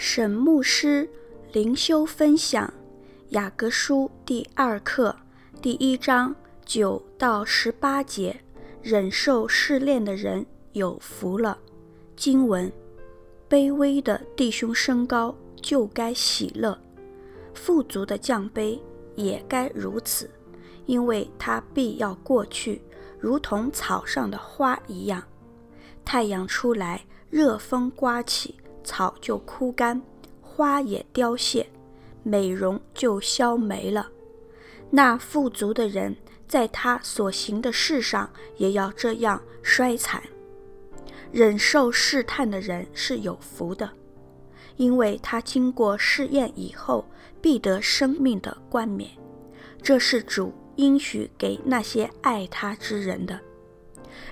沈牧师灵修分享《雅各书》第二课第一章九到十八节：忍受试炼的人有福了。经文：卑微的弟兄升高，就该喜乐；富足的降卑，也该如此，因为他必要过去，如同草上的花一样。太阳出来，热风刮起。草就枯干，花也凋谢，美容就消没了。那富足的人，在他所行的事上也要这样衰残。忍受试探的人是有福的，因为他经过试验以后，必得生命的冠冕。这是主应许给那些爱他之人的。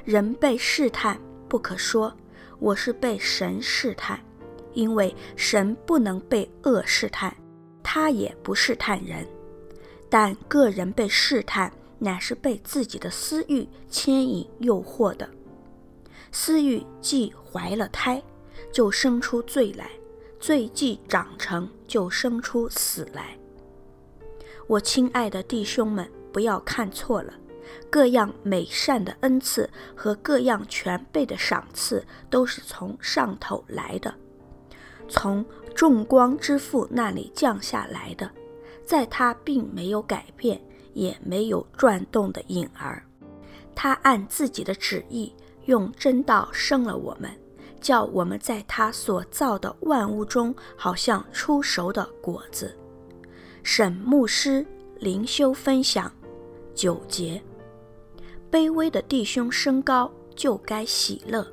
人被试探，不可说我是被神试探。因为神不能被恶试探，他也不试探人，但个人被试探，乃是被自己的私欲牵引诱惑的。私欲既怀了胎，就生出罪来；罪既长成，就生出死来。我亲爱的弟兄们，不要看错了，各样美善的恩赐和各样全备的赏赐，都是从上头来的。从众光之父那里降下来的，在他并没有改变，也没有转动的影儿。他按自己的旨意，用真道生了我们，叫我们在他所造的万物中，好像初熟的果子。沈牧师灵修分享九节：卑微的弟兄升高，就该喜乐。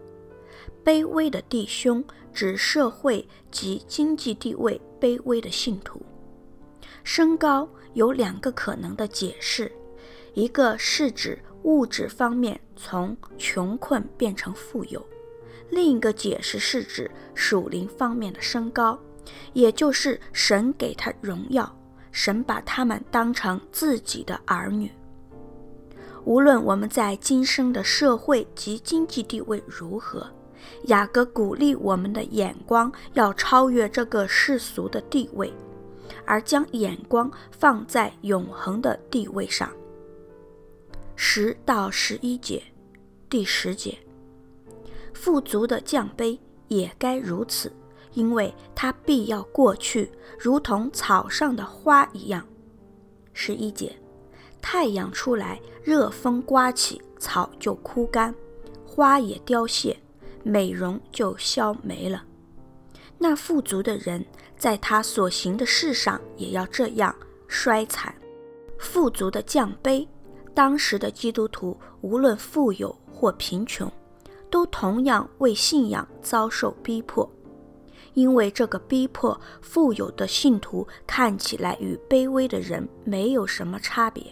卑微的弟兄指社会及经济地位卑微的信徒。升高有两个可能的解释，一个是指物质方面从穷困变成富有，另一个解释是指属灵方面的升高，也就是神给他荣耀，神把他们当成自己的儿女。无论我们在今生的社会及经济地位如何。雅各鼓励我们的眼光要超越这个世俗的地位，而将眼光放在永恒的地位上。十到十一节，第十节，富足的降杯也该如此，因为它必要过去，如同草上的花一样。十一节，太阳出来，热风刮起，草就枯干，花也凋谢。美容就消没了。那富足的人，在他所行的事上也要这样衰残。富足的降卑，当时的基督徒无论富有或贫穷，都同样为信仰遭受逼迫，因为这个逼迫，富有的信徒看起来与卑微的人没有什么差别。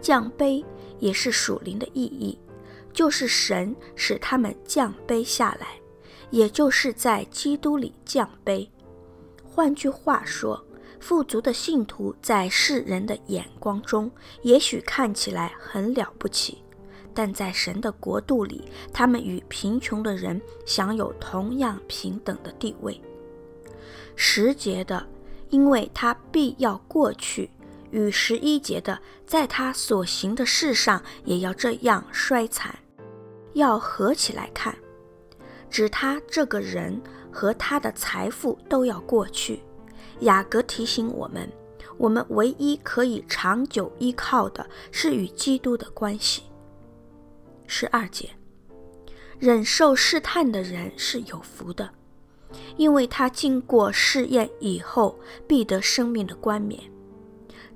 降卑也是属灵的意义。就是神使他们降卑下来，也就是在基督里降卑。换句话说，富足的信徒在世人的眼光中，也许看起来很了不起，但在神的国度里，他们与贫穷的人享有同样平等的地位。十节的，因为他必要过去，与十一节的，在他所行的事上也要这样衰残。要合起来看，指他这个人和他的财富都要过去。雅各提醒我们，我们唯一可以长久依靠的是与基督的关系。十二节，忍受试探的人是有福的，因为他经过试验以后，必得生命的冠冕。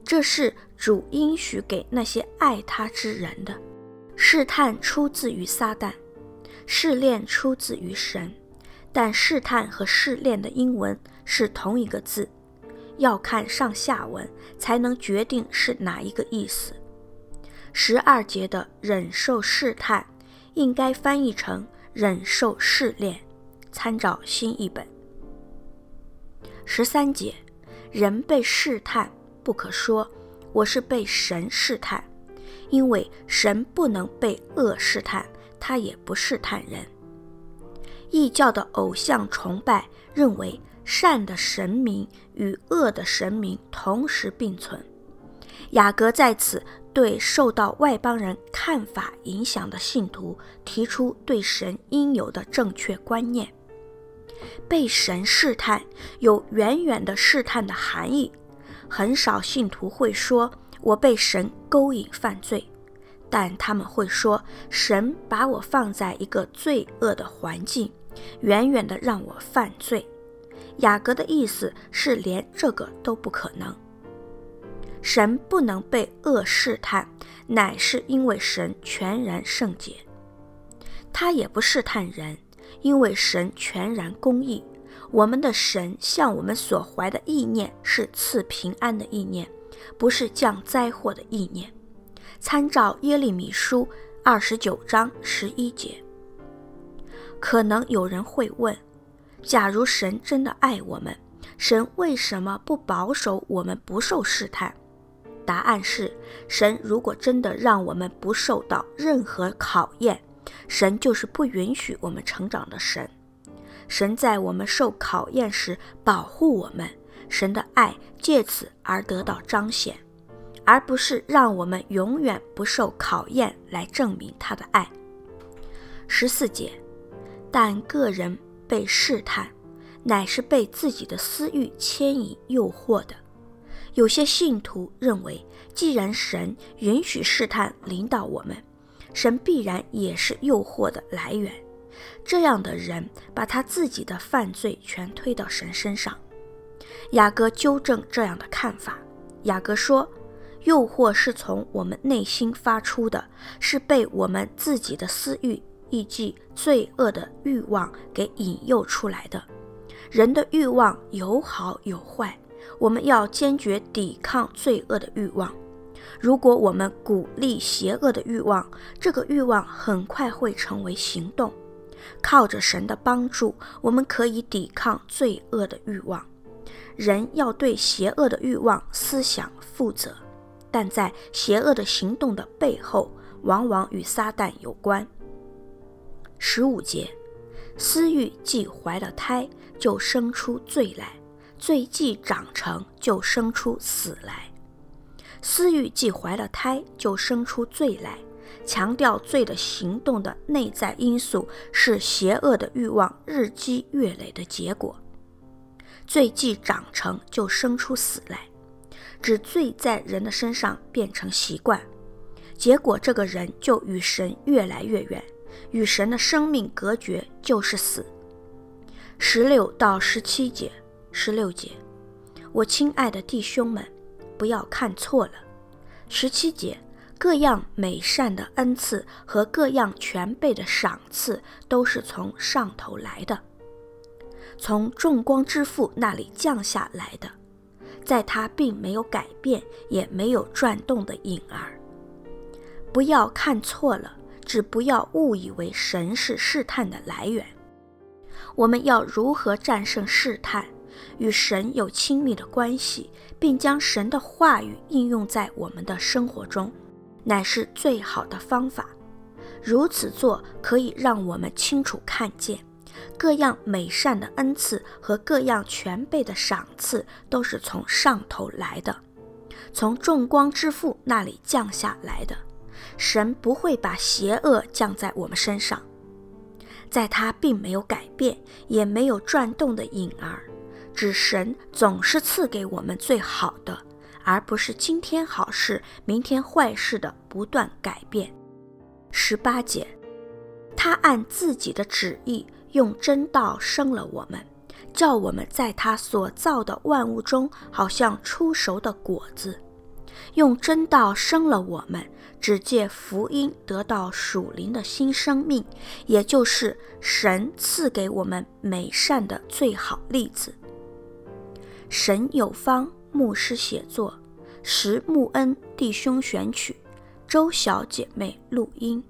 这是主应许给那些爱他之人的。试探出自于撒旦，试炼出自于神，但试探和试炼的英文是同一个字，要看上下文才能决定是哪一个意思。十二节的忍受试探应该翻译成忍受试炼，参照新译本。十三节，人被试探，不可说我是被神试探。因为神不能被恶试探，他也不试探人。异教的偶像崇拜认为善的神明与恶的神明同时并存。雅各在此对受到外邦人看法影响的信徒提出对神应有的正确观念。被神试探有远远的试探的含义，很少信徒会说“我被神勾引犯罪”，但他们会说“神把我放在一个罪恶的环境，远远的让我犯罪”。雅各的意思是连这个都不可能。神不能被恶试探，乃是因为神全然圣洁。他也不试探人，因为神全然公义。我们的神向我们所怀的意念是赐平安的意念，不是降灾祸的意念。参照耶利米书二十九章十一节。可能有人会问：假如神真的爱我们，神为什么不保守我们不受试探？答案是：神如果真的让我们不受到任何考验，神就是不允许我们成长的神。神在我们受考验时保护我们，神的爱借此而得到彰显，而不是让我们永远不受考验来证明他的爱。十四节，但个人被试探，乃是被自己的私欲牵引诱惑的。有些信徒认为，既然神允许试探临到我们，神必然也是诱惑的来源。这样的人把他自己的犯罪全推到神身上。雅各纠正这样的看法。雅各说，诱惑是从我们内心发出的，是被我们自己的私欲，以及罪恶的欲望给引诱出来的。人的欲望有好有坏。我们要坚决抵抗罪恶的欲望。如果我们鼓励邪恶的欲望，这个欲望很快会成为行动。靠着神的帮助，我们可以抵抗罪恶的欲望。人要对邪恶的欲望思想负责，但在邪恶的行动的背后，往往与撒旦有关。十五节，私欲既怀了胎，就生出罪来。罪既长成，就生出死来；私欲既怀了胎，就生出罪来。强调罪的行动的内在因素是邪恶的欲望日积月累的结果。罪既长成，就生出死来，指罪在人的身上变成习惯，结果这个人就与神越来越远，与神的生命隔绝，就是死。十六到十七节。十六节，我亲爱的弟兄们，不要看错了。十七节，各样美善的恩赐和各样全备的赏赐，都是从上头来的，从众光之父那里降下来的，在他并没有改变，也没有转动的影儿。不要看错了，只不要误以为神是试探的来源。我们要如何战胜试探？与神有亲密的关系，并将神的话语应用在我们的生活中，乃是最好的方法。如此做可以让我们清楚看见，各样美善的恩赐和各样全备的赏赐都是从上头来的，从众光之父那里降下来的。神不会把邪恶降在我们身上，在他并没有改变，也没有转动的影儿。指神总是赐给我们最好的，而不是今天好事，明天坏事的不断改变。十八节，他按自己的旨意用真道生了我们，叫我们在他所造的万物中，好像出熟的果子。用真道生了我们，只借福音得到属灵的新生命，也就是神赐给我们美善的最好例子。神有方牧师写作，石木恩弟兄选曲，周小姐妹录音。